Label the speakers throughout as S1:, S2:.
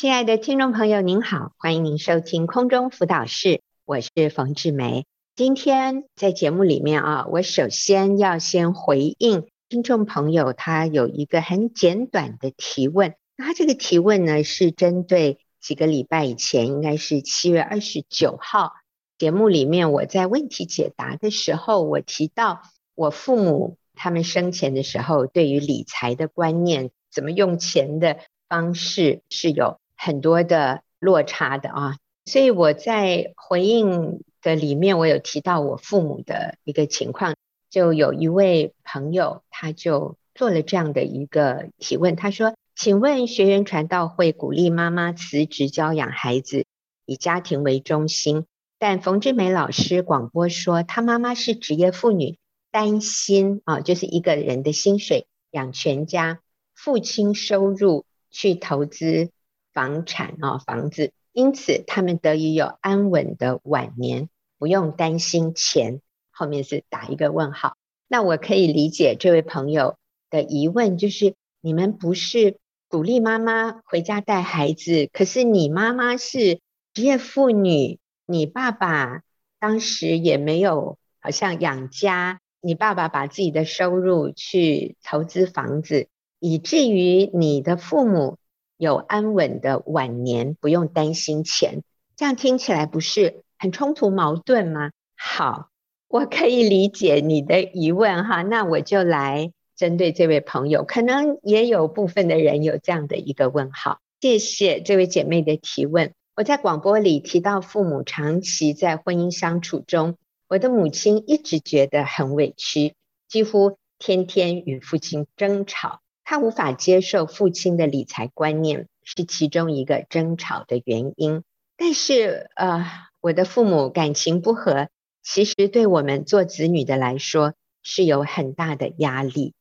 S1: 亲爱的听众朋友，您好，欢迎您收听空中辅导室，我是冯志梅。今天在节目里面啊，我首先要先回应听众朋友，他有一个很简短的提问。那他这个提问呢，是针对几个礼拜以前，应该是七月二十九号节目里面，我在问题解答的时候，我提到我父母他们生前的时候，对于理财的观念，怎么用钱的方式是有。很多的落差的啊，所以我在回应的里面，我有提到我父母的一个情况，就有一位朋友，他就做了这样的一个提问，他说：“请问学员传道会鼓励妈妈辞职教养孩子，以家庭为中心，但冯志梅老师广播说，她妈妈是职业妇女，担心啊，就是一个人的薪水养全家，父亲收入去投资。”房产啊，房子，因此他们得以有安稳的晚年，不用担心钱。后面是打一个问号。那我可以理解这位朋友的疑问，就是你们不是鼓励妈妈回家带孩子，可是你妈妈是职业妇女，你爸爸当时也没有好像养家，你爸爸把自己的收入去投资房子，以至于你的父母。有安稳的晚年，不用担心钱，这样听起来不是很冲突矛盾吗？好，我可以理解你的疑问哈，那我就来针对这位朋友，可能也有部分的人有这样的一个问号。谢谢这位姐妹的提问。我在广播里提到，父母长期在婚姻相处中，我的母亲一直觉得很委屈，几乎天天与父亲争吵。他无法接受父亲的理财观念，是其中一个争吵的原因。但是，呃，我的父母感情不和，其实对我们做子女的来说是有很大的压力。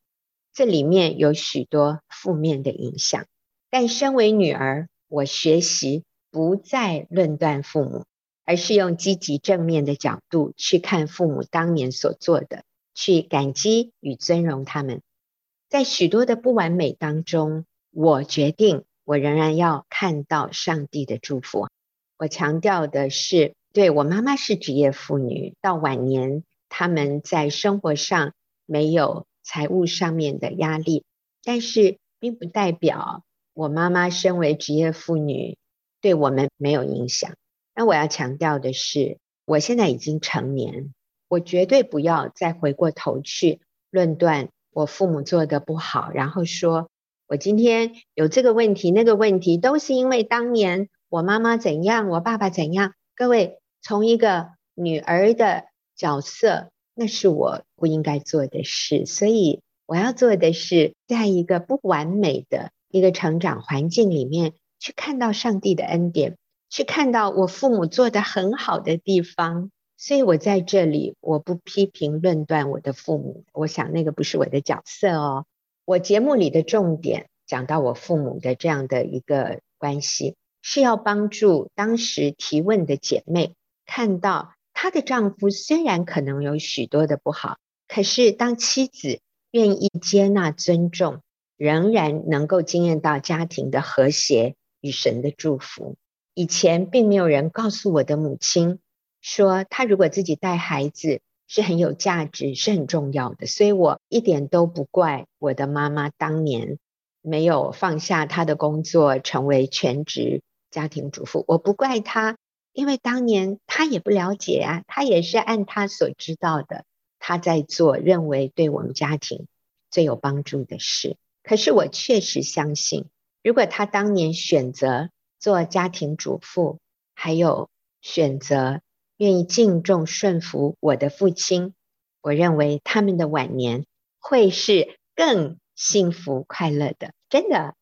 S1: 这里面有许多负面的影响。但身为女儿，我学习不再论断父母，而是用积极正面的角度去看父母当年所做的，去感激与尊荣他们。在许多的不完美当中，我决定，我仍然要看到上帝的祝福。我强调的是，对，我妈妈是职业妇女，到晚年他们在生活上没有财务上面的压力，但是并不代表我妈妈身为职业妇女对我们没有影响。那我要强调的是，我现在已经成年，我绝对不要再回过头去论断。我父母做的不好，然后说我今天有这个问题、那个问题，都是因为当年我妈妈怎样，我爸爸怎样。各位，从一个女儿的角色，那是我不应该做的事。所以我要做的是，在一个不完美的一个成长环境里面，去看到上帝的恩典，去看到我父母做的很好的地方。所以我在这里，我不批评论断我的父母，我想那个不是我的角色哦。我节目里的重点讲到我父母的这样的一个关系，是要帮助当时提问的姐妹看到她的丈夫虽然可能有许多的不好，可是当妻子愿意接纳、尊重，仍然能够经验到家庭的和谐与神的祝福。以前并没有人告诉我的母亲。说他如果自己带孩子是很有价值，是很重要的，所以我一点都不怪我的妈妈当年没有放下她的工作，成为全职家庭主妇。我不怪她，因为当年她也不了解啊，她也是按她所知道的，她在做认为对我们家庭最有帮助的事。可是我确实相信，如果她当年选择做家庭主妇，还有选择。愿意敬重顺服我的父亲，我认为他们的晚年会是更幸福快乐的。真的，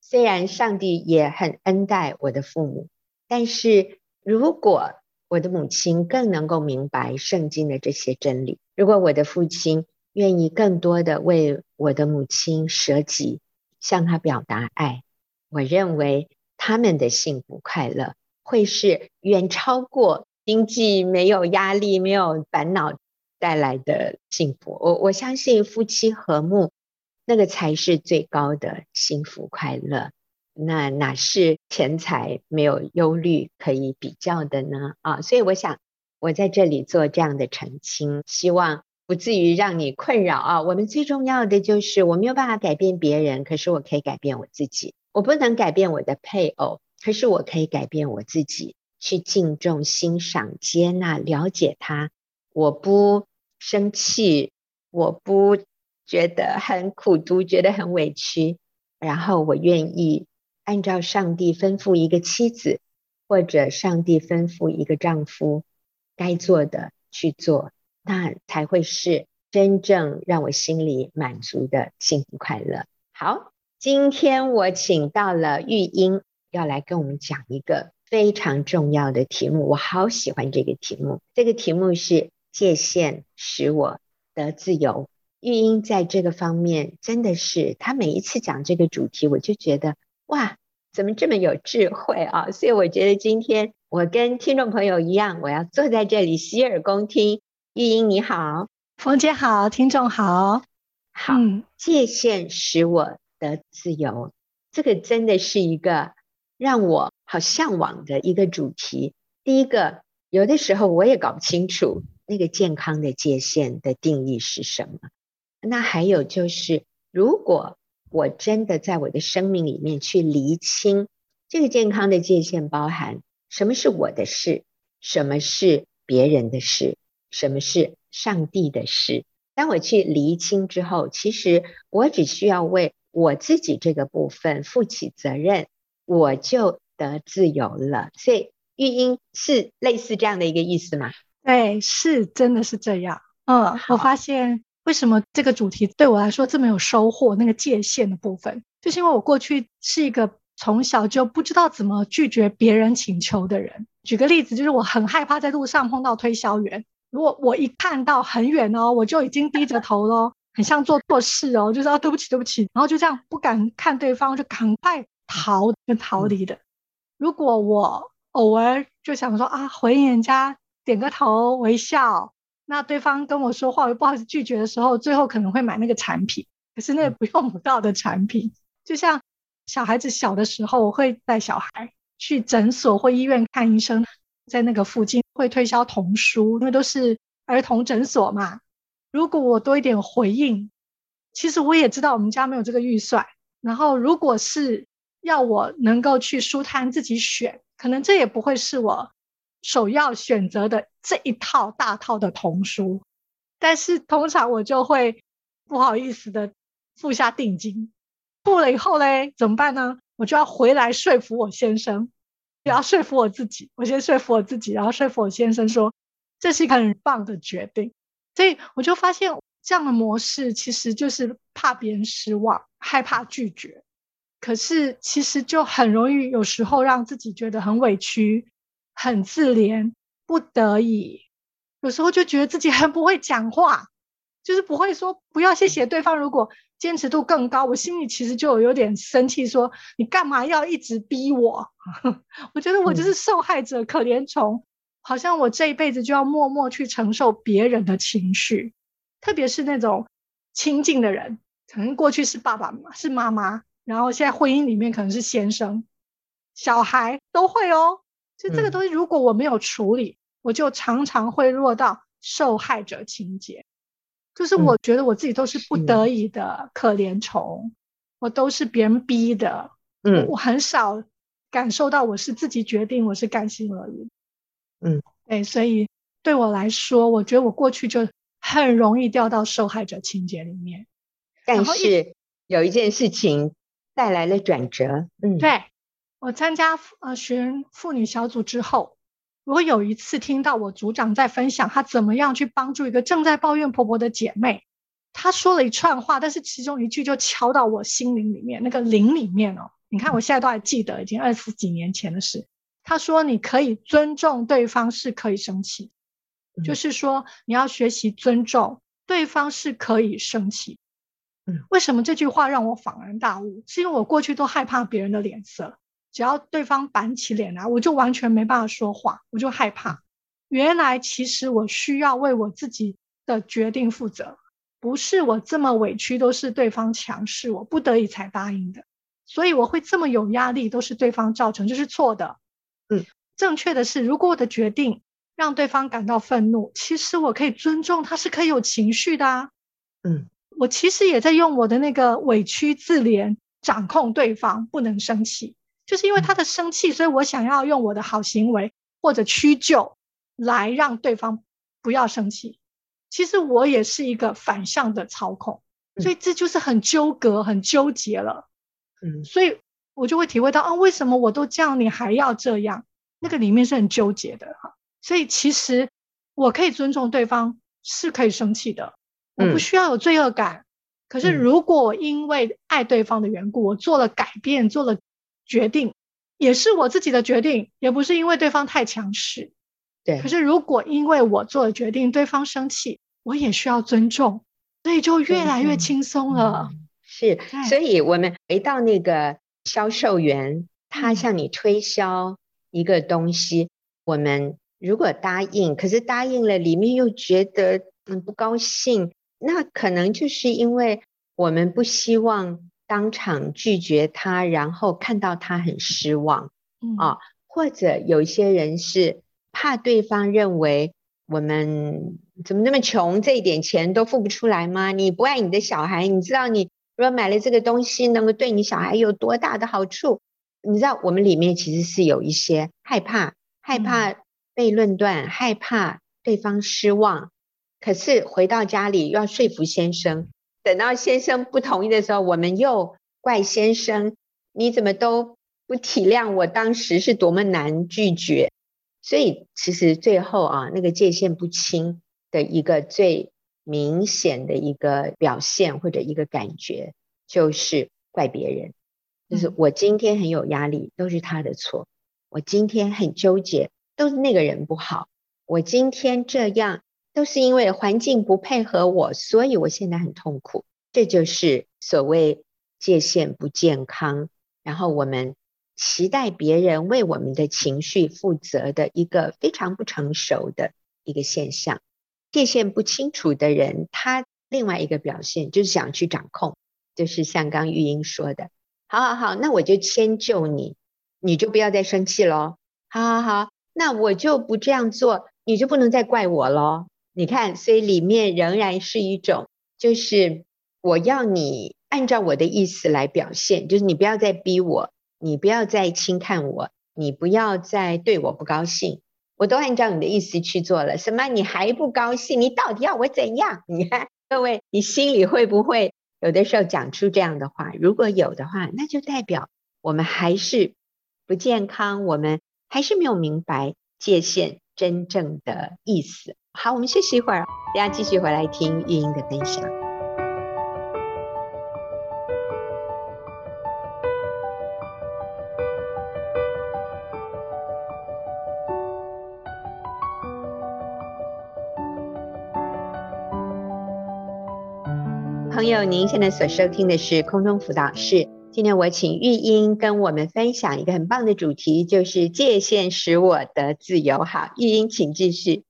S1: 虽然上帝也很恩待我的父母，但是如果我的母亲更能够明白圣经的这些真理，如果我的父亲愿意更多的为我的母亲舍己，向她表达爱，我认为他们的幸福快乐会是远超过。经济没有压力、没有烦恼带来的幸福，我我相信夫妻和睦，那个才是最高的幸福快乐。那哪是钱财没有忧虑可以比较的呢？啊，所以我想我在这里做这样的澄清，希望不至于让你困扰啊。我们最重要的就是我没有办法改变别人，可是我可以改变我自己。我不能改变我的配偶，可是我可以改变我自己，去敬重、欣赏、接纳、了解他。我不生气，我不觉得很苦读，觉得很委屈，然后我愿意按照上帝吩咐一个妻子，或者上帝吩咐一个丈夫该做的去做，那才会是真正让我心里满足的幸福快乐。好。今天我请到了玉英，要来跟我们讲一个非常重要的题目。我好喜欢这个题目，这个题目是界限使我得自由。玉英在这个方面真的是，她每一次讲这个主题，我就觉得哇，怎么这么有智慧啊！所以我觉得今天我跟听众朋友一样，我要坐在这里洗耳恭听。玉英你好，
S2: 冯姐好，听众好，
S1: 好，界限使我。得自由，这个真的是一个让我好向往的一个主题。第一个，有的时候我也搞不清楚那个健康的界限的定义是什么。那还有就是，如果我真的在我的生命里面去厘清这个健康的界限，包含什么是我的事，什么是别人的事，什么是上帝的事。当我去厘清之后，其实我只需要为我自己这个部分负起责任，我就得自由了。所以育婴是类似这样的一个意思吗？
S2: 对，是真的是这样。嗯，我发现为什么这个主题对我来说这么有收获，那个界限的部分，就是因为我过去是一个从小就不知道怎么拒绝别人请求的人。举个例子，就是我很害怕在路上碰到推销员，如果我一看到很远哦，我就已经低着头喽。很像做错事哦，就是啊，对不起，对不起，然后就这样不敢看对方，就赶快逃跟逃离的。如果我偶尔就想说啊，回应人家点个头微笑，那对方跟我说话，我又不好意思拒绝的时候，最后可能会买那个产品，可是那个不用不到的产品。就像小孩子小的时候，我会带小孩去诊所或医院看医生，在那个附近会推销童书，因为都是儿童诊所嘛。如果我多一点回应，其实我也知道我们家没有这个预算。然后，如果是要我能够去书摊自己选，可能这也不会是我首要选择的这一套大套的童书。但是通常我就会不好意思的付下定金，付了以后嘞，怎么办呢？我就要回来说服我先生，也要说服我自己。我先说服我自己，然后说服我先生说，这是一个很棒的决定。所以我就发现这样的模式其实就是怕别人失望，害怕拒绝，可是其实就很容易有时候让自己觉得很委屈、很自怜、不得已，有时候就觉得自己很不会讲话，就是不会说不要谢谢对方。如果坚持度更高，我心里其实就有点生气，说你干嘛要一直逼我？我觉得我就是受害者，可怜虫。好像我这一辈子就要默默去承受别人的情绪，特别是那种亲近的人，可能过去是爸爸妈是妈妈，然后现在婚姻里面可能是先生、小孩都会哦。就这个东西，如果我没有处理，嗯、我就常常会落到受害者情节，就是我觉得我自己都是不得已的可怜虫，我都是别人逼的，嗯，我很少感受到我是自己决定，我是甘心乐意。嗯，对，所以对我来说，我觉得我过去就很容易掉到受害者情节里面。
S1: 但是有一件事情带来了转折。嗯，
S2: 对，我参加呃学员妇女小组之后，我有一次听到我组长在分享他怎么样去帮助一个正在抱怨婆婆的姐妹，他说了一串话，但是其中一句就敲到我心灵里面那个灵里面哦。你看我现在都还记得，已经二十几年前的事。他说：“你可以尊重对方，是可以生气，嗯、就是说你要学习尊重对方，是可以生气。嗯，为什么这句话让我恍然大悟？是因为我过去都害怕别人的脸色，只要对方板起脸来，我就完全没办法说话，我就害怕。原来其实我需要为我自己的决定负责，不是我这么委屈都是对方强势，我不得已才答应的。所以我会这么有压力，都是对方造成，这是错的。
S1: 嗯，
S2: 正确的是，如果我的决定让对方感到愤怒，其实我可以尊重他，是可以有情绪的啊。
S1: 嗯，
S2: 我其实也在用我的那个委屈自怜掌控对方，不能生气，就是因为他的生气，所以我想要用我的好行为或者屈就来让对方不要生气。其实我也是一个反向的操控，所以这就是很纠葛、很纠结了。
S1: 嗯，
S2: 所以我就会体会到啊，为什么我都这样，你还要这样？那个里面是很纠结的哈。所以其实我可以尊重对方，是可以生气的，我不需要有罪恶感。可是如果因为爱对方的缘故，我做了改变，做了决定，也是我自己的决定，也不是因为对方太强势。
S1: 对。
S2: 可是如果因为我做了决定，对方生气，我也需要尊重，所以就越来越轻松了。
S1: 是，所以我们回到那个销售员，他向你推销一个东西，我们如果答应，可是答应了，里面又觉得嗯不高兴，那可能就是因为我们不希望当场拒绝他，然后看到他很失望，嗯啊，或者有一些人是怕对方认为我们怎么那么穷，这一点钱都付不出来吗？你不爱你的小孩，你知道你。如果买了这个东西，能够对你小孩有多大的好处？你知道，我们里面其实是有一些害怕，害怕被论断，嗯、害怕对方失望。可是回到家里要说服先生，等到先生不同意的时候，我们又怪先生，你怎么都不体谅我当时是多么难拒绝。所以其实最后啊，那个界限不清的一个最。明显的一个表现或者一个感觉，就是怪别人，就是我今天很有压力，都是他的错；我今天很纠结，都是那个人不好；我今天这样，都是因为环境不配合我，所以我现在很痛苦。这就是所谓界限不健康，然后我们期待别人为我们的情绪负责的一个非常不成熟的一个现象。界限不清楚的人，他另外一个表现就是想去掌控，就是像刚玉英说的，好好好，那我就迁就你，你就不要再生气喽。好好好，那我就不这样做，你就不能再怪我喽。你看，所以里面仍然是一种，就是我要你按照我的意思来表现，就是你不要再逼我，你不要再轻看我，你不要再对我不高兴。我都按照你的意思去做了，什么你还不高兴？你到底要我怎样？你看，各位，你心里会不会有的时候讲出这样的话？如果有的话，那就代表我们还是不健康，我们还是没有明白界限真正的意思。好，我们休息一会儿，大家继续回来听玉英的分享。朋友，您现在所收听的是空中辅导室。今天我请玉英跟我们分享一个很棒的主题，就是界限使我得自由。好，玉英，请继续。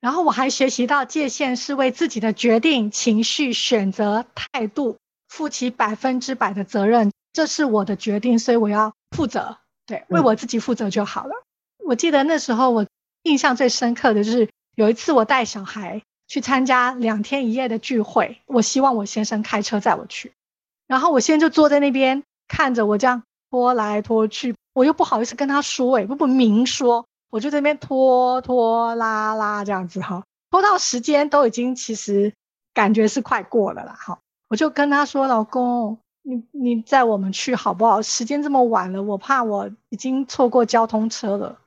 S2: 啊，然后我还学习到，界限是为自己的决定、情绪、选择、态度负起百分之百的责任。这是我的决定，所以我要负责。对，为我自己负责就好了。嗯。我记得那时候我印象最深刻的就是有一次我带小孩。去参加两天一夜的聚会，我希望我先生开车载我去，然后我先就坐在那边看着我这样拖来拖去，我又不好意思跟他说，哎，不不明说，我就在那边拖拖拉拉这样子哈，拖到时间都已经其实感觉是快过了啦，哈，我就跟他说，老公，你你载我们去好不好？时间这么晚了，我怕我已经错过交通车了。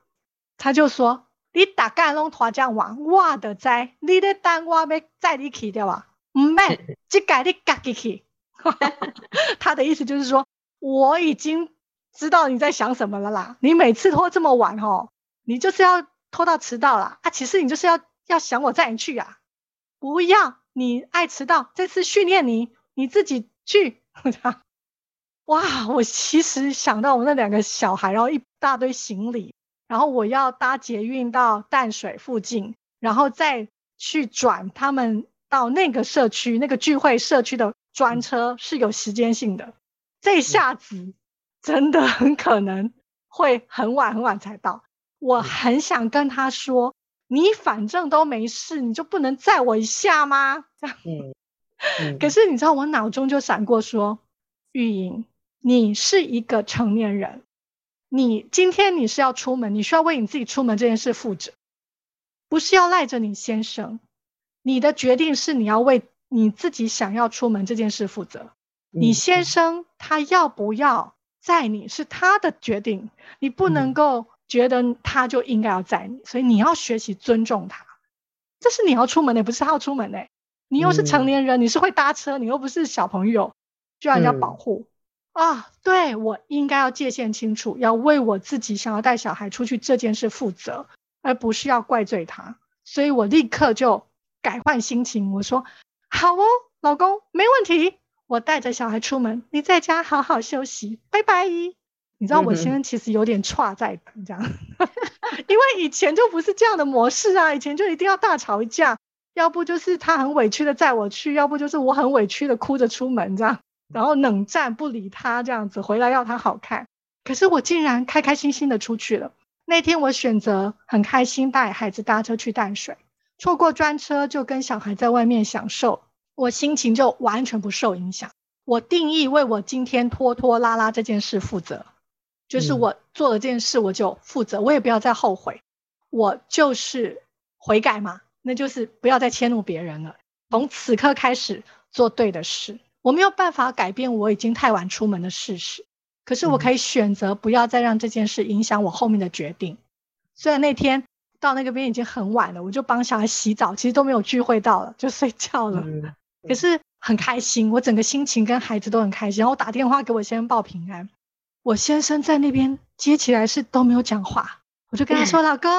S2: 他就说。你大概拢拖这样晚，我都知。你咧等我要载你去对吧？唔免，即个你自己去。他的意思就是说，我已经知道你在想什么了啦。你每次拖这么晚吼，你就是要拖到迟到啦。啊，其实你就是要要想我载你去啊。不要，你爱迟到，这次训练你，你自己去。哇，我其实想到我那两个小孩，然后一大堆行李。然后我要搭捷运到淡水附近，然后再去转他们到那个社区，那个聚会社区的专车是有时间性的。这下子真的很可能会很晚很晚才到。我很想跟他说：“你反正都没事，你就不能载我一下吗？”这样。嗯嗯、可是你知道，我脑中就闪过说：“玉莹，你是一个成年人，你今天你是要出门，你需要为你自己出门这件事负责，不是要赖着你先生。你的决定是你要为你自己想要出门这件事负责。你先生他要不要载你是他的决定，你不能够觉得他就应该要载你，所以你要学习尊重他。这是你要出门的，不是他要出门的。”你又是成年人，嗯、你是会搭车，你又不是小朋友，就要人家保护、嗯、啊！对，我应该要界限清楚，要为我自己想要带小孩出去这件事负责，而不是要怪罪他。所以我立刻就改换心情，我说：“好哦，老公，没问题，我带着小孩出门，你在家好好休息，拜拜。”你知道我先生其实有点差在等这样，因为以前就不是这样的模式啊，以前就一定要大吵一架。要不就是他很委屈的载我去，要不就是我很委屈的哭着出门这样，然后冷战不理他这样子，回来要他好看。可是我竟然开开心心的出去了。那天我选择很开心带孩子搭车去淡水，错过专车就跟小孩在外面享受，我心情就完全不受影响。我定义为我今天拖拖拉拉这件事负责，就是我做了这件事我就负责，我也不要再后悔，我就是悔改嘛。那就是不要再迁怒别人了。从此刻开始做对的事。我没有办法改变我已经太晚出门的事实，可是我可以选择不要再让这件事影响我后面的决定。虽然那天到那个边已经很晚了，我就帮小孩洗澡，其实都没有聚会到了，就睡觉了。可是很开心，我整个心情跟孩子都很开心。然后我打电话给我先生报平安，我先生在那边接起来是都没有讲话，我就跟他说：“老公。”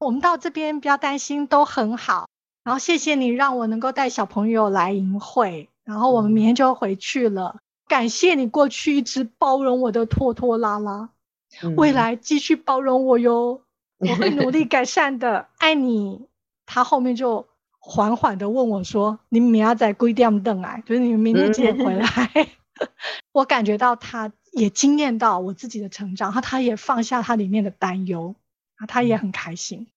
S2: 我们到这边不要担心，都很好。然后谢谢你让我能够带小朋友来营会，然后我们明天就回去了。嗯、感谢你过去一直包容我的拖拖拉拉，嗯、未来继续包容我哟，我会努力改善的，爱你。他后面就缓缓的问我说：“你明天在几点等来？就是你们明天几点回来？” 我感觉到他也惊艳到我自己的成长，然后他也放下他里面的担忧。啊，他也很开心，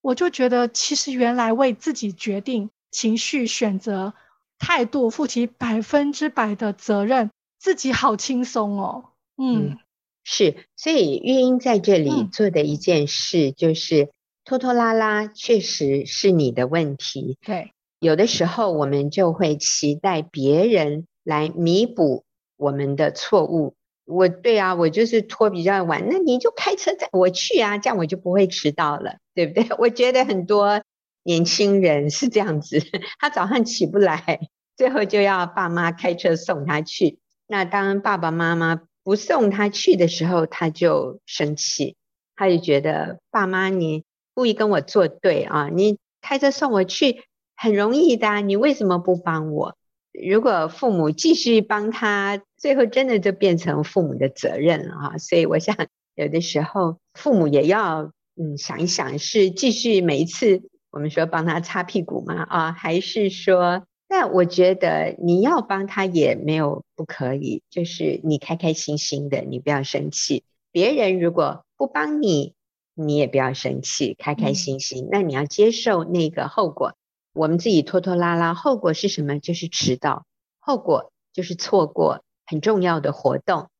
S2: 我就觉得其实原来为自己决定情绪、选择、态度负起百分之百的责任，自己好轻松哦。嗯，
S1: 嗯，是，所以玉英在这里做的一件事就是拖拖拉拉，确实是你的问题。
S2: 对，
S1: 有的时候我们就会期待别人来弥补我们的错误。我对啊，我就是拖比较晚，那你就开车载我去啊，这样我就不会迟到了，对不对？我觉得很多年轻人是这样子，他早上起不来，最后就要爸妈开车送他去。那当爸爸妈妈不送他去的时候，他就生气，他就觉得爸妈你故意跟我作对啊，你开车送我去很容易的，你为什么不帮我？如果父母继续帮他，最后真的就变成父母的责任了哈。所以我想，有的时候父母也要嗯想一想，是继续每一次我们说帮他擦屁股吗？啊，还是说，但我觉得你要帮他也没有不可以，就是你开开心心的，你不要生气。别人如果不帮你，你也不要生气，开开心心。嗯、那你要接受那个后果。我们自己拖拖拉拉，后果是什么？就是迟到，后果就是错过很重要的活动。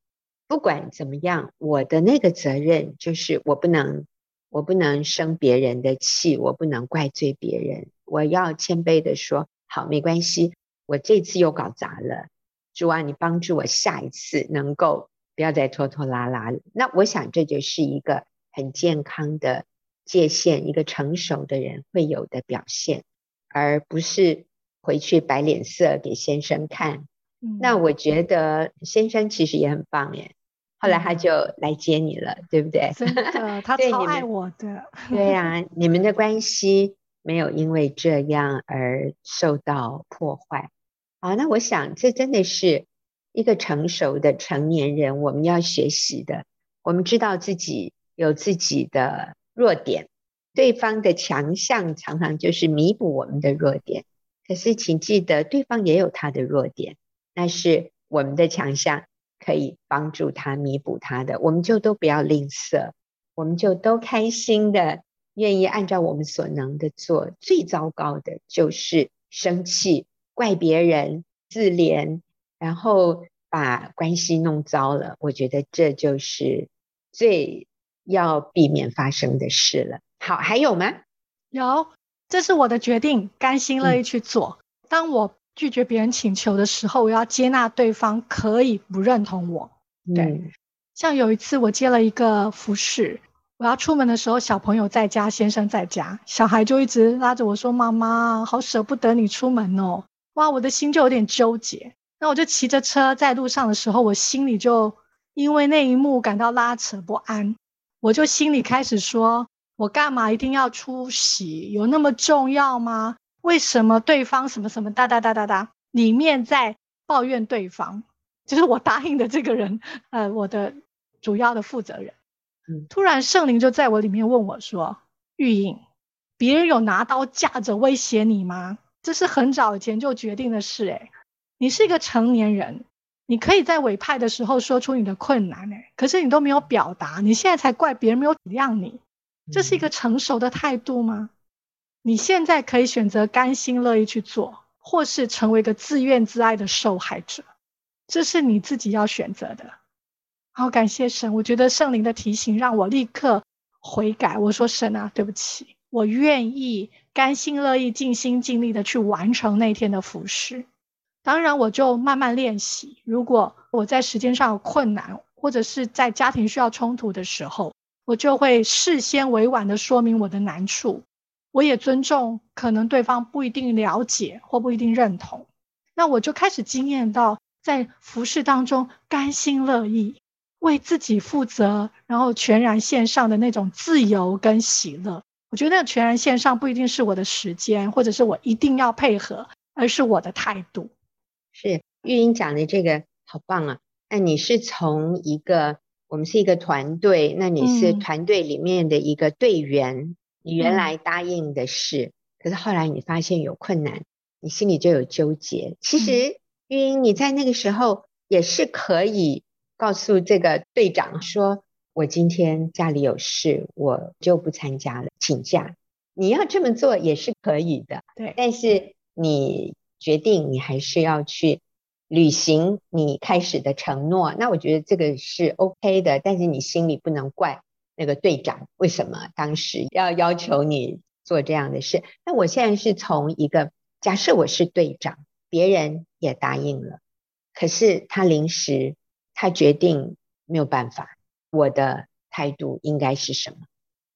S1: 不管怎么样，我的那个责任就是我不能，我不能生别人的气，我不能怪罪别人。我要谦卑的说，好，没关系，我这次又搞砸了，主啊，你帮助我下一次能够不要再拖拖拉拉。那我想这就是一个很健康的界限，一个成熟的人会有的表现。而不是回去摆脸色给先生看。嗯、那我觉得先生其实也很棒耶。后来他就来接你了，嗯、对不对？
S2: 真的，他 超爱我的。
S1: 对呀、啊，你们的关系没有因为这样而受到破坏。啊，那我想这真的是一个成熟的成年人我们要学习的。我们知道自己有自己的弱点。对方的强项常常就是弥补我们的弱点，可是请记得，对方也有他的弱点，那是我们的强项，可以帮助他弥补他的，我们就都不要吝啬，我们就都开心的愿意按照我们所能的做。最糟糕的就是生气、怪别人、自怜，然后把关系弄糟了。我觉得这就是最要避免发生的事了。好，还有吗？
S2: 有，这是我的决定，甘心乐意去做。嗯、当我拒绝别人请求的时候，我要接纳对方可以不认同我。对，嗯、像有一次我接了一个服饰，我要出门的时候，小朋友在家，先生在家，小孩就一直拉着我说：“妈妈，好舍不得你出门哦。”哇，我的心就有点纠结。那我就骑着车在路上的时候，我心里就因为那一幕感到拉扯不安。我就心里开始说：“我干嘛一定要出席？有那么重要吗？为什么对方什么什么哒哒哒哒哒？里面在抱怨对方，就是我答应的这个人，呃，我的主要的负责人。嗯，突然圣灵就在我里面问我说：‘玉瑛，别人有拿刀架着威胁你吗？’这是很早以前就决定的事，诶，你是一个成年人。”你可以在委派的时候说出你的困难，哎，可是你都没有表达，你现在才怪别人没有体谅你，这是一个成熟的态度吗？你现在可以选择甘心乐意去做，或是成为一个自怨自艾的受害者，这是你自己要选择的。好，感谢神，我觉得圣灵的提醒让我立刻悔改。我说神啊，对不起，我愿意甘心乐意、尽心尽力的去完成那天的服事。当然，我就慢慢练习。如果我在时间上有困难，或者是在家庭需要冲突的时候，我就会事先委婉地说明我的难处。我也尊重可能对方不一定了解或不一定认同。那我就开始经验到，在服饰当中甘心乐意为自己负责，然后全然献上的那种自由跟喜乐。我觉得那全然献上不一定是我的时间，或者是我一定要配合，而是我的态度。
S1: 是玉英讲的这个好棒啊！那你是从一个我们是一个团队，那你是团队里面的一个队员，嗯、你原来答应的事，嗯、可是后来你发现有困难，你心里就有纠结。其实、嗯、玉英你在那个时候也是可以告诉这个队长说：“我今天家里有事，我就不参加了，请假。”你要这么做也是可以的，
S2: 对。
S1: 但是你。决定你还是要去履行你开始的承诺，那我觉得这个是 OK 的，但是你心里不能怪那个队长为什么当时要要求你做这样的事。那我现在是从一个假设我是队长，别人也答应了，可是他临时他决定没有办法，我的态度应该是什么？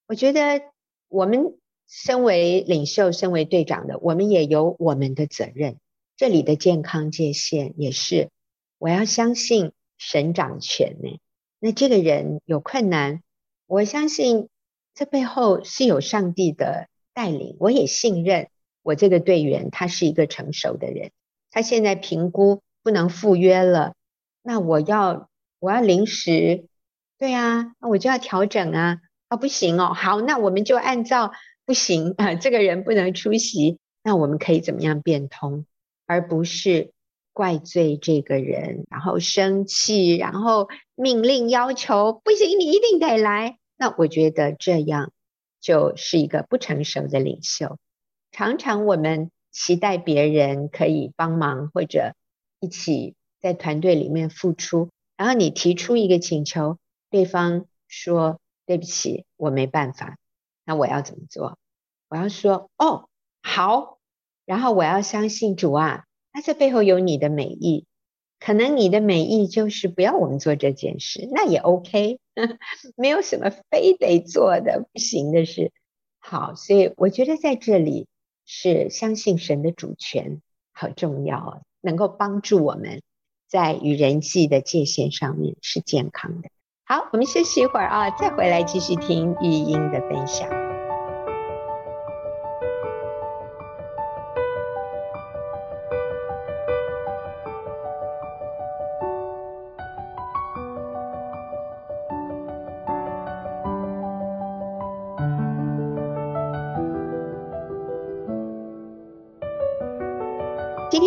S1: 我觉得我们。身为领袖，身为队长的，我们也有我们的责任。这里的健康界限也是，我要相信神掌权呢。那这个人有困难，我相信这背后是有上帝的带领。我也信任我这个队员，他是一个成熟的人。他现在评估不能赴约了，那我要我要临时，对啊，那我就要调整啊。啊，不行哦，好，那我们就按照。不行啊，这个人不能出席，那我们可以怎么样变通，而不是怪罪这个人，然后生气，然后命令要求不行，你一定得来。那我觉得这样就是一个不成熟的领袖。常常我们期待别人可以帮忙或者一起在团队里面付出，然后你提出一个请求，对方说对不起，我没办法。那我要怎么做？我要说哦，好，然后我要相信主啊，那这背后有你的美意，可能你的美意就是不要我们做这件事，那也 OK，没有什么非得做的不行的事。好，所以我觉得在这里是相信神的主权好重要，能够帮助我们在与人际的界限上面是健康的。好，我们休息一会儿啊，再回来继续听玉英的分享。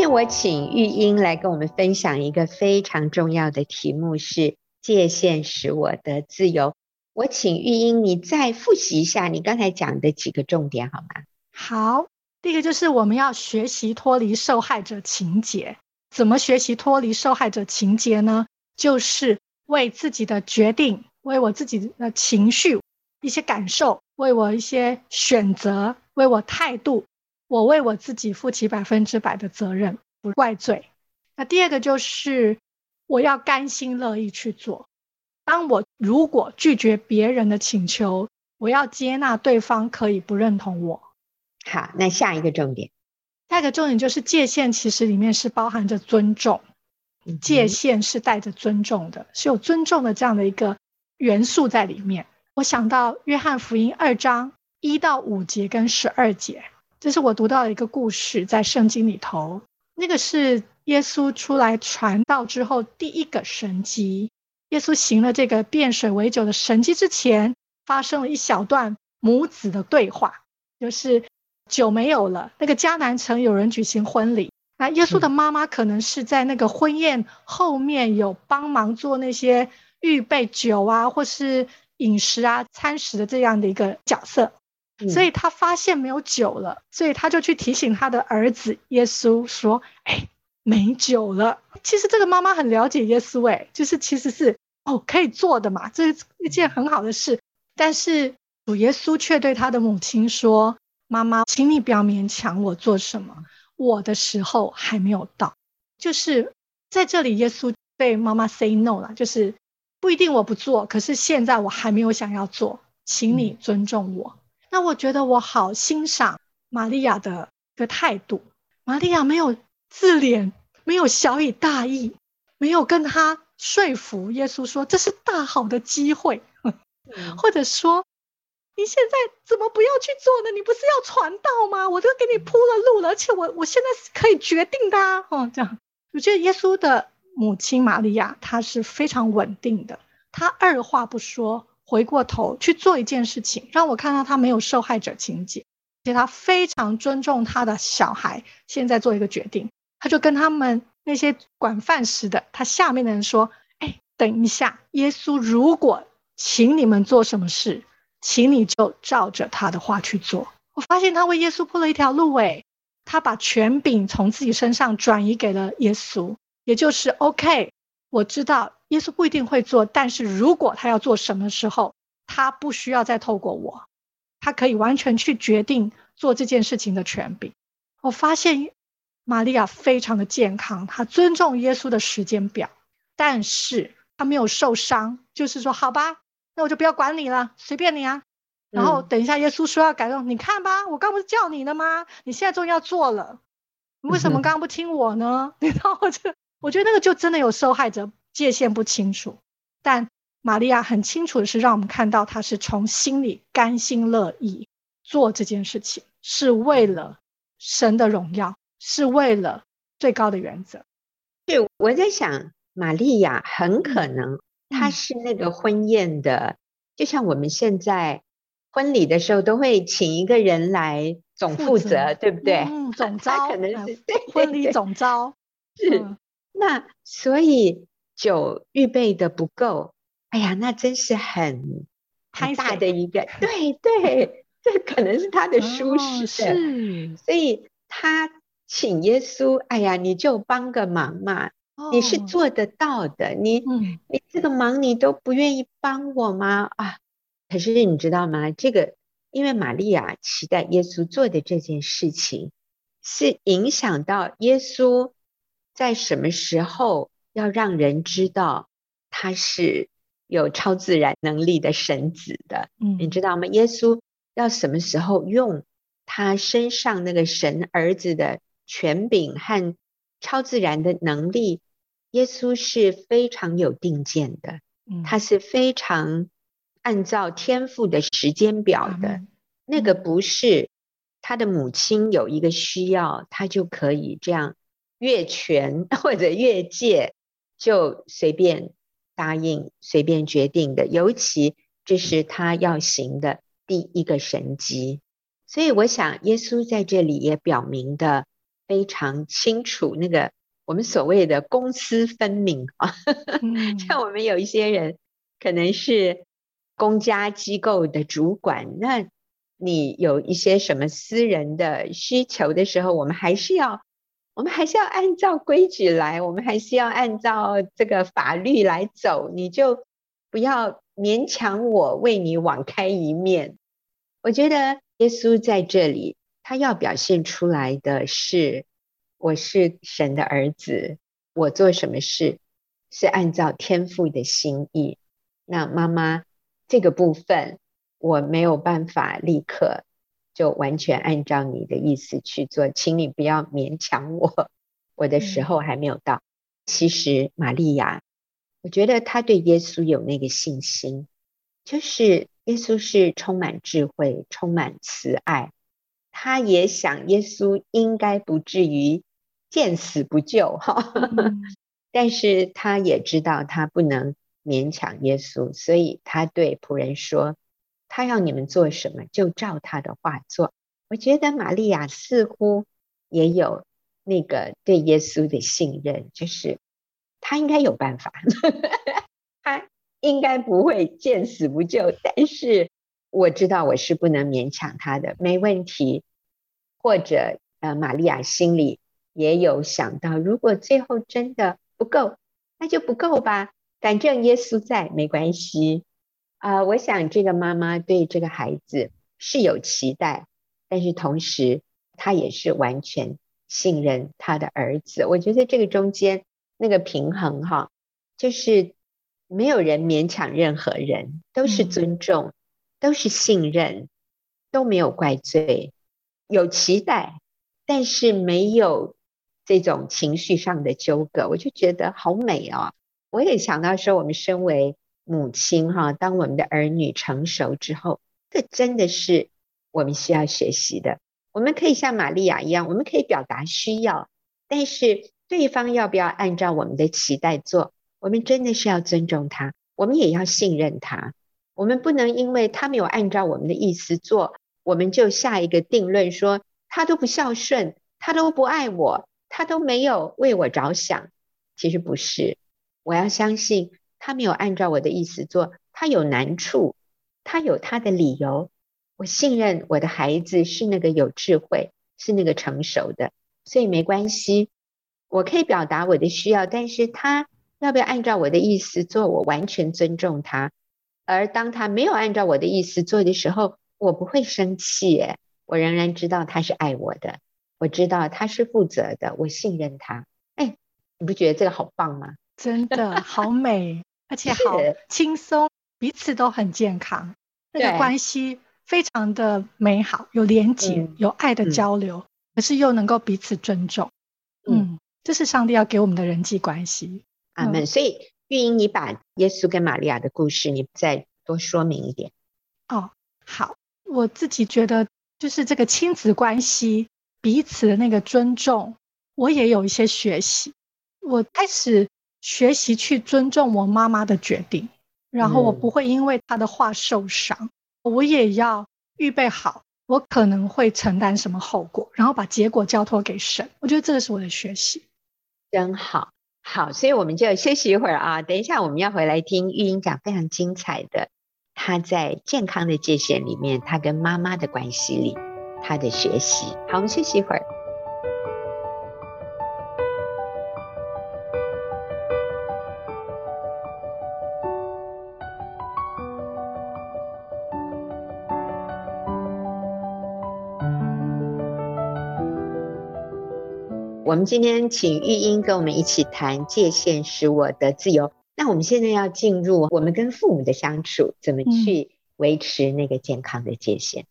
S1: 天我请玉英来跟我们分享一个非常重要的题目，是界限使我得自由。我请玉英，你再复习一下你刚才讲的几个重点好吗？
S2: 好，第一个就是我们要学习脱离受害者情节。怎么学习脱离受害者情节呢？就是为自己的决定，为我自己的情绪、一些感受，为我一些选择，为我态度。我为我自己负起百分之百的责任，不怪罪。那第二个就是我要甘心乐意去做。当我如果拒绝别人的请求，我要接纳对方可以不认同我。
S1: 好，那下一个重点，
S2: 下一个重点就是界限，其实里面是包含着尊重。界限是带着尊重的，是有尊重的这样的一个元素在里面。我想到约翰福音二章一到五节跟十二节。这是我读到的一个故事，在圣经里头，那个是耶稣出来传道之后第一个神迹。耶稣行了这个变水为酒的神迹之前，发生了一小段母子的对话，就是酒没有了，那个迦南城有人举行婚礼，那耶稣的妈妈可能是在那个婚宴后面有帮忙做那些预备酒啊，或是饮食啊、餐食的这样的一个角色。所以他发现没有酒了，所以他就去提醒他的儿子耶稣说：“哎，没酒了。”其实这个妈妈很了解耶稣，哎，就是其实是哦可以做的嘛，这是一件很好的事。但是主耶稣却对他的母亲说：“妈妈，请你不要勉强我做什么，我的时候还没有到。”就是在这里，耶稣对妈妈 say no 了，就是不一定我不做，可是现在我还没有想要做，请你尊重我。嗯那我觉得我好欣赏玛利亚的一个态度。玛利亚没有自怜，没有小以大义，没有跟他说服耶稣说这是大好的机会，嗯、或者说你现在怎么不要去做呢？你不是要传道吗？我都给你铺了路了，而且我我现在是可以决定的啊！哦，这样，我觉得耶稣的母亲玛利亚她是非常稳定的，她二话不说。回过头去做一件事情，让我看到他没有受害者情节，而且他非常尊重他的小孩。现在做一个决定，他就跟他们那些管饭食的，他下面的人说：“哎，等一下，耶稣如果请你们做什么事，请你就照着他的话去做。”我发现他为耶稣铺了一条路，哎，他把权柄从自己身上转移给了耶稣，也就是 OK，我知道。耶稣不一定会做，但是如果他要做什么时候，他不需要再透过我，他可以完全去决定做这件事情的权柄。我发现玛利亚非常的健康，她尊重耶稣的时间表，但是她没有受伤，就是说好吧，那我就不要管你了，随便你啊。然后等一下耶稣说要改动，嗯、你看吧，我刚不是叫你了吗？你现在终于要做了，你为什么刚刚不听我呢？你知道我这，我觉得那个就真的有受害者。界限不清楚，但玛利亚很清楚的是，让我们看到她是从心里甘心乐意做这件事情，是为了神的荣耀，是为了最高的原则。
S1: 对，我在想，玛利亚很可能她是那个婚宴的，嗯、就像我们现在婚礼的时候都会请一个人来总负责，负责对不对？
S2: 嗯，总招可能是婚礼总招，
S1: 是、嗯、那所以。酒预备的不够，哎呀，那真是很很大的一个，对对，这可能是他的舒适，哦，是，所以他请耶稣，哎呀，你就帮个忙嘛，哦，你是做得到的，你，嗯，你这个忙你都不愿意帮我吗？啊，可是你知道吗？这个因为玛利亚期待耶稣做的这件事情，是影响到耶稣在什么时候。要让人知道他是有超自然能力的神子的，嗯，你知道吗？耶稣要什么时候用他身上那个神儿子的权柄和超自然的能力？耶稣是非常有定见的，嗯，他是非常按照天赋的时间表的，嗯，那个不是他的母亲有一个需要，他就可以这样越权或者越界。就随便答应、随便决定的，尤其这是他要行的第一个神迹，所以我想耶稣在这里也表明的，非常清楚那个我们所谓的公私分明啊。嗯、像我们有一些人可能是公家机构的主管，那你有一些什么私人的需求的时候，我们还是要。我们还是要按照规矩来，我们还是要按照这个法律来走。你就不要勉强我为你网开一面。我觉得耶稣在这里，他要表现出来的是，我是神的儿子，我做什么事是按照天父的心意。那妈妈这个部分，我没有办法立刻。就完全按照你的意思去做，请你不要勉强我，我的时候还没有到。嗯、其实玛利亚，我觉得她对耶稣有那个信心，就是耶稣是充满智慧、充满慈爱，她也想耶稣应该不至于见死不救哈。嗯、但是她也知道她不能勉强耶稣，所以她对仆人说。他要你们做什么，就照他的话做。我觉得玛利亚似乎也有那个对耶稣的信任，就是他应该有办法，他应该不会见死不救。但是我知道我是不能勉强他的，没问题。或者呃，玛利亚心里也有想到，如果最后真的不够，那就不够吧，反正耶稣在，没关系。啊、呃，我想这个妈妈对这个孩子是有期待，但是同时她也是完全信任她的儿子。我觉得这个中间那个平衡哈，就是没有人勉强任何人，都是尊重，都是信任，都没有怪罪，有期待，但是没有这种情绪上的纠葛。我就觉得好美哦。我也想到说，我们身为母亲哈，当我们的儿女成熟之后，这真的是我们需要学习的。我们可以像玛利亚一样，我们可以表达需要，但是对方要不要按照我们的期待做，我们真的是要尊重他，我们也要信任他。我们不能因为他没有按照我们的意思做，我们就下一个定论说他都不孝顺，他都不爱我，他都没有为我着想。其实不是，我要相信。他没有按照我的意思做，他有难处，他有他的理由。我信任我的孩子是那个有智慧，是那个成熟的，所以没关系。我可以表达我的需要，但是他要不要按照我的意思做，我完全尊重他。而当他没有按照我的意思做的时候，我不会生气，我仍然知道他是爱我的，我知道他是负责的，我信任他。哎，你不觉得这个好棒吗？
S2: 真的好美。而且好轻松，彼此都很健康，那个关系非常的美好，有连结，嗯、有爱的交流，嗯、可是又能够彼此尊重。嗯，嗯，这是上帝要给我们的人际关系。
S1: 阿门。所以玉英，你把耶稣跟玛利亚的故事，你再多说明一点。
S2: 哦，好，我自己觉得就是这个亲子关系彼此的那个尊重，我也有一些学习。我开始。学习去尊重我妈妈的决定，然后我不会因为她的话受伤，嗯、我也要预备好我可能会承担什么后果，然后把结果交托给神。我觉得这个是我的学习，
S1: 真好。好，所以我们就休息一会儿啊，等一下我们要回来听玉英讲非常精彩的，她在健康的界限里面，她跟妈妈的关系里，她的学习。好，我们休息一会儿。们今天请玉英跟我们一起谈界限使我的自由。那我们现在要进入我们跟父母的相处，怎么去维持那个健康的界限？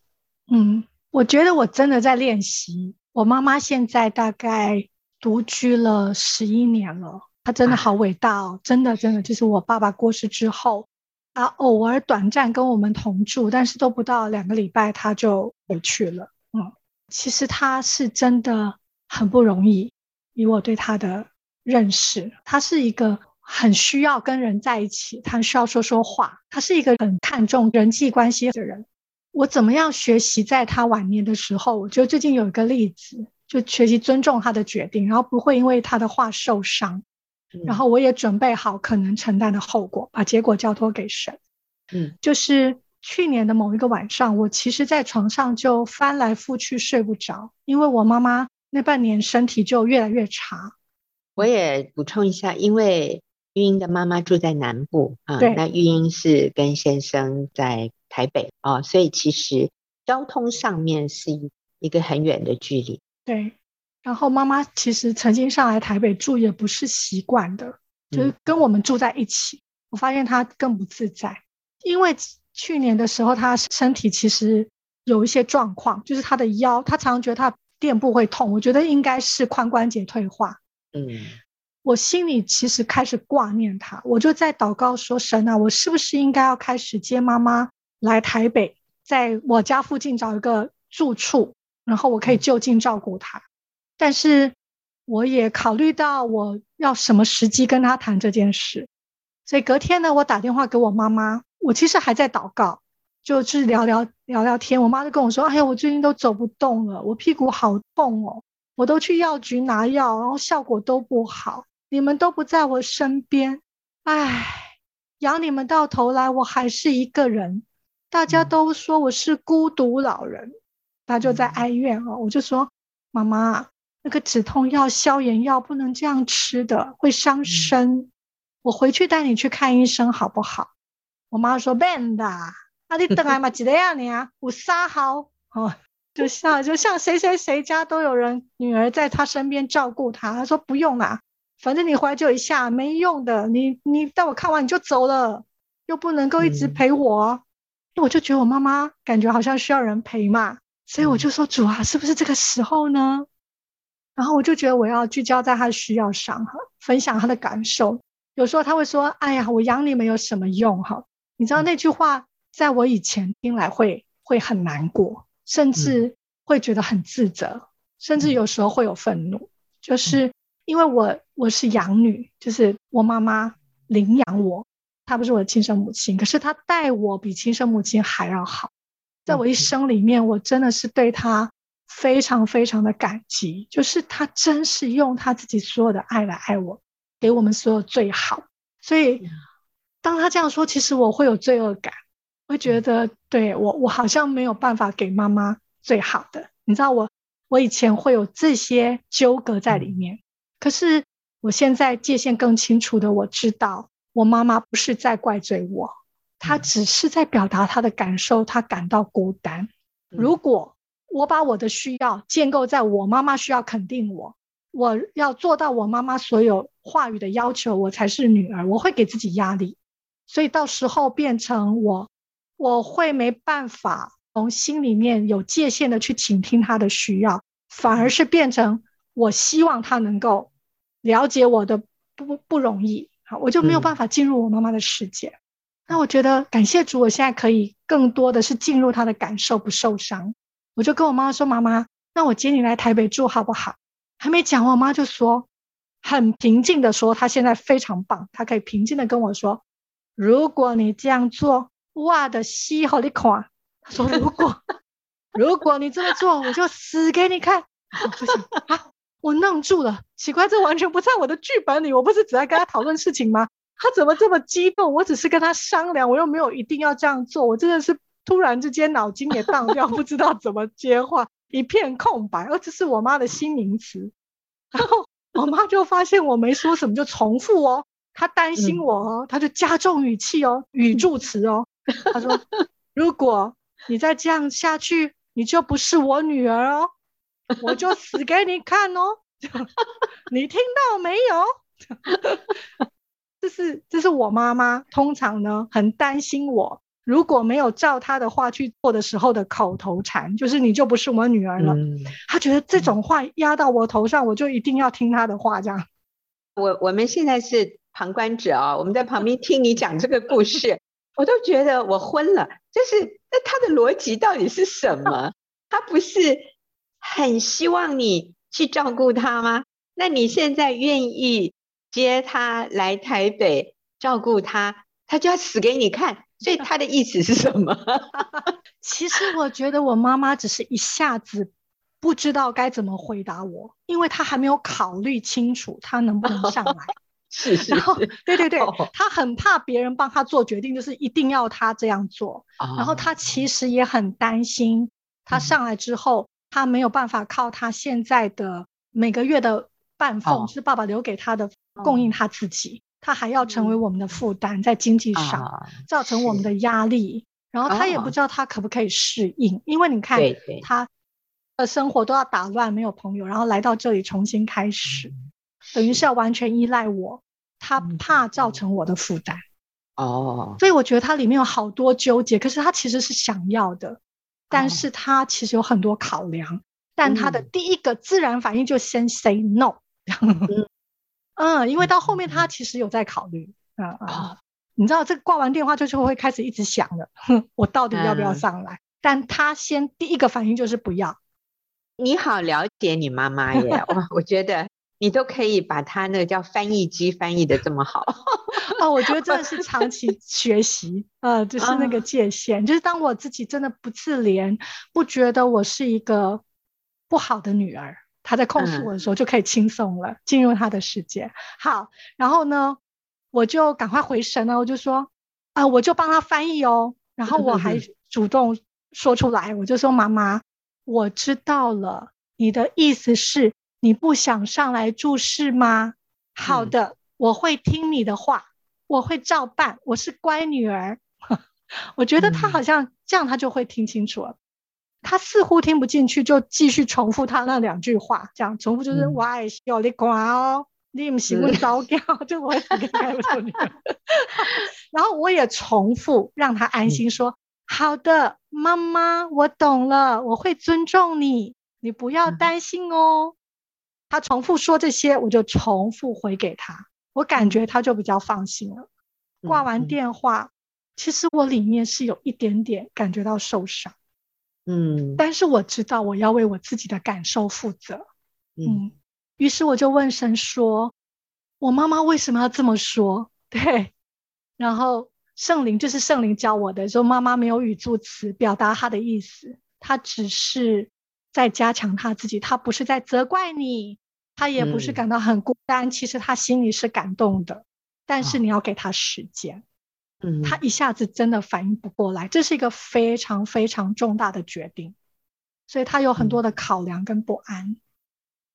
S2: 嗯，我觉得我真的在练习。我妈妈现在大概独居了十一年了，她真的好伟大哦！啊、真的，真的，就是我爸爸过世之后，她偶尔短暂跟我们同住，但是都不到两个礼拜，她就回去了。嗯，其实她是真的。很不容易，以我对他的认识，他是一个很需要跟人在一起，他需要说说话，他是一个很看重人际关系的人。我怎么样学习在他晚年的时候？我觉得最近有一个例子，就学习尊重他的决定，然后不会因为他的话受伤。嗯、然后我也准备好可能承担的后果，把结果交托给神。
S1: 嗯，
S2: 就是去年的某一个晚上，我其实在床上就翻来覆去睡不着，因为我妈妈那半年身体就越来越差。
S1: 我也补充一下，因为玉英的妈妈住在南部啊，
S2: 对
S1: 那玉英是跟先生在台北啊，所以其实交通上面是一个很远的距离。
S2: 对。然后妈妈其实曾经上来台北住，也不是习惯的，就是跟我们住在一起。嗯、我发现她更不自在，因为去年的时候她身体其实有一些状况，就是她的腰，她常常觉得她垫部会痛，我觉得应该是髋关节退化。
S1: 嗯，
S2: 我心里其实开始挂念他，我就在祷告说：神啊，我是不是应该要开始接妈妈来台北，在我家附近找一个住处，然后我可以就近照顾她。嗯但是我也考虑到我要什么时机跟他谈这件事，所以隔天呢，我打电话给我妈妈，我其实还在祷告，就是聊聊聊聊天。我妈就跟我说：“哎呀，我最近都走不动了，我屁股好痛哦，我都去药局拿药，然后效果都不好，你们都不在我身边，哎，养你们到头来我还是一个人，大家都说我是孤独老人。”她就在哀怨哦，我就说：“妈妈。”那个止痛药、消炎药不能这样吃的，会伤身。嗯、我回去带你去看医生好不好？我妈说 Ben 的，啊你等来嘛几个样你啊？我三号哦，就像就像谁谁谁家都有人女儿在他身边照顾他。他说不用啦，反正你回来就一下，没用的。你你带我看完你就走了，又不能够一直陪我。嗯、我就觉得我妈妈感觉好像需要人陪嘛，所以我就说主啊，是不是这个时候呢？然后我就觉得我要聚焦在他的需要上哈，分享他的感受。有时候他会说：“哎呀，我养你们有什么用？”哈，你知道那句话在我以前听来会会很难过，甚至会觉得很自责，甚至有时候会有愤怒。就是因为我我是养女，就是我妈妈领养我，她不是我的亲生母亲，可是她待我比亲生母亲还要好。在我一生里面，我真的是对她。非常非常的感激，就是她真是用她自己所有的爱来爱我，给我们所有最好。所以当他这样说，其实我会有罪恶感，会觉得对我我好像没有办法给妈妈最好的。你知道我我以前会有这些纠葛在里面，可是我现在界限更清楚的，我知道我妈妈不是在怪罪我，她只是在表达她的感受，她感到孤单。如果我把我的需要建构在我妈妈需要肯定我，我要做到我妈妈所有话语的要求，我才是女儿。我会给自己压力，所以到时候变成我，我会没办法从心里面有界限的去倾听他的需要，反而是变成我希望他能够了解我的不不容易，好，我就没有办法进入我妈妈的世界。嗯、那我觉得感谢主，我现在可以更多的是进入他的感受，不受伤。我就跟我妈妈说：“妈妈，那我接你来台北住好不好？”还没讲，我妈就说，很平静的说：“她现在非常棒，她可以平静的跟我说，如果你这样做，哇的西好你看。”他说：“如果 如果你这么做，我就死给你看。”不行啊，我愣住了，奇怪，这完全不在我的剧本里。我不是只在跟他讨论事情吗？他怎么这么激动？我只是跟他商量，我又没有一定要这样做。我真的是。突然之间脑筋也荡掉，不知道怎么接话，一片空白。而这是我妈的新名词，然后我妈就发现我没说什么，就重复哦。她担心我哦，她就加重语气哦，语助词哦。她说：“如果你再这样下去，你就不是我女儿哦，我就死给你看哦。你听到没有？这是这是我妈妈，通常呢很担心我。”如果没有照她的话去做的时候的口头禅，就是你就不是我女儿了。嗯、他觉得这种话压到我头上，嗯、我就一定要听她的话。这样，
S1: 我我们现在是旁观者啊、哦，我们在旁边听你讲这个故事，我都觉得我昏了。就是那他的逻辑到底是什么？他不是很希望你去照顾他吗？那你现在愿意接他来台北照顾他，他就要死给你看。所以他的意思是什么？
S2: 其实我觉得我妈妈只是一下子不知道该怎么回答我，因为她还没有考虑清楚他能不能上来。
S1: 是，是是，
S2: 然后对对对，他很怕别人帮他做决定，就是一定要他这样做。然后他其。实也很担心，他上来之后，他没有办法靠他现在的每个月的半俸，是爸爸留给他的，供应他自己。他还要成为我们的负担，在经济上造成我们的压力。然后他也不知道他可不可以适应，因为你看他的生活都要打乱，没有朋友，然后来到这里重新开始。等于是。要完全依赖我，他怕造成我的负担
S1: 哦，
S2: 所以我觉得他里面有好多纠结。可是他其实是想要的，但是他其实有很多考量，但他的第一个自然反应就先 say no。嗯，因为到后面他其实有在考虑，嗯啊，你知道这个挂完电话就就会开始一直想了，哼，我到底要不要上来？但他先第一个反应就是不要。
S1: 你好了解你妈妈耶，我，我觉得。你都可以把他那个叫翻译机翻译的这么好
S2: 哦，我觉得真的是长期 学习，呃，就是那个界限，就是当我自己真的不自怜，不觉得我是一个不好的女儿，她在控诉我的时候就可以轻松了，进入她的世界。好，然后呢，我就赶快回神了，我就说啊，我就帮她翻译哦，然后我还主动说出来，我就说妈妈，我知道了，你的意思是。你不想上来注释吗？好的，嗯、我会听你的话，我会照办，我是乖女儿。我觉得他好像这样，他就会听清楚了。嗯、他似乎听不进去，就继续重复他那两句话，这样重复就是“我爱小你乖哦，你不喜欢糟糕，就我会死给开不出你。”然后我也重复让他安心说：“嗯、好的，妈妈，我懂了，我会尊重你，你不要担心哦。嗯”他重复说这些，我就重复回给他，我感觉他就比较放心了。挂完电话，嗯、其实我里面是有一点点感觉到受伤，嗯，但是我知道我要为我自己的感受负责，嗯，于是我就问神说：“我妈妈为什么要这么说？” 对，然后圣灵就是圣灵教我的，说妈妈没有语助词表达她的意思，她只是。在加强他自己，他不是在责怪你，他也不是感到很孤单。嗯、其实他心里是感动的，但是你要给他时间。嗯，他一下子真的反应不过来，这是一个非常非常重大的决定，所以他有很多的考量跟不安。嗯、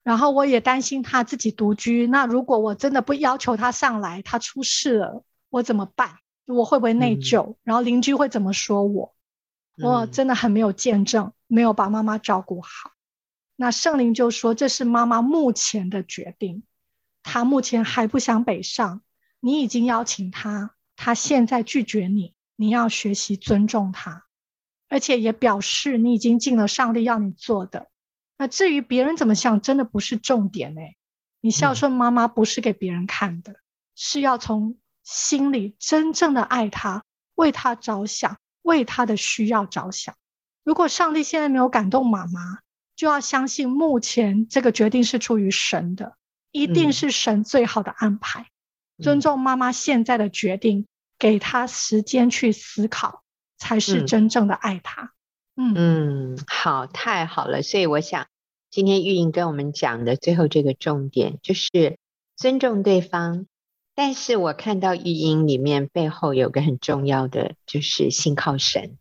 S2: 然后我也担心他自己独居，那如果我真的不要求他上来，他出事了，我怎么办？我会不会内疚？嗯、然后邻居会怎么说我？我真的很没有见证，没有把妈妈照顾好。那圣灵就说：“这是妈妈目前的决定，她目前还不想北上。你已经邀请她，她现在拒绝你，你要学习尊重她，而且也表示你已经尽了上帝要你做的。那至于别人怎么想，真的不是重点哎。你孝顺妈妈不是给别人看的，是要从心里真正的爱她，为她着想。”为他的需要着想。如果上帝现在没有感动妈妈，就要相信目前这个决定是出于神的，一定是神最好的安排。嗯、尊重妈妈现在的决定，给她时间去思考，才是真正的爱她。
S1: 嗯嗯，好，太好了。所以我想，今天玉莹跟我们讲的最后这个重点，就是尊重对方。但是我看到育婴里面背后有个很重要的，就是信靠神，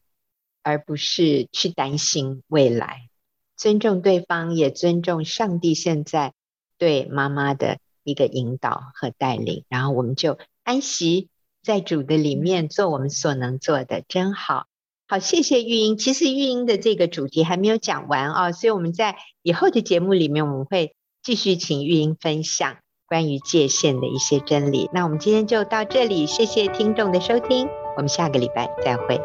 S1: 而不是去担心未来。尊重对方，也尊重上帝现在对妈妈的一个引导和带领。然后我们就安息在主的里面，做我们所能做的，真好。好，谢谢育婴。其实育婴的这个主题还没有讲完啊，所以我们在以后的节目里面，我们会继续请育婴分享。关于界限的一些真理，那我们今天就到这里，谢谢听众的收听，我们下个礼拜再会。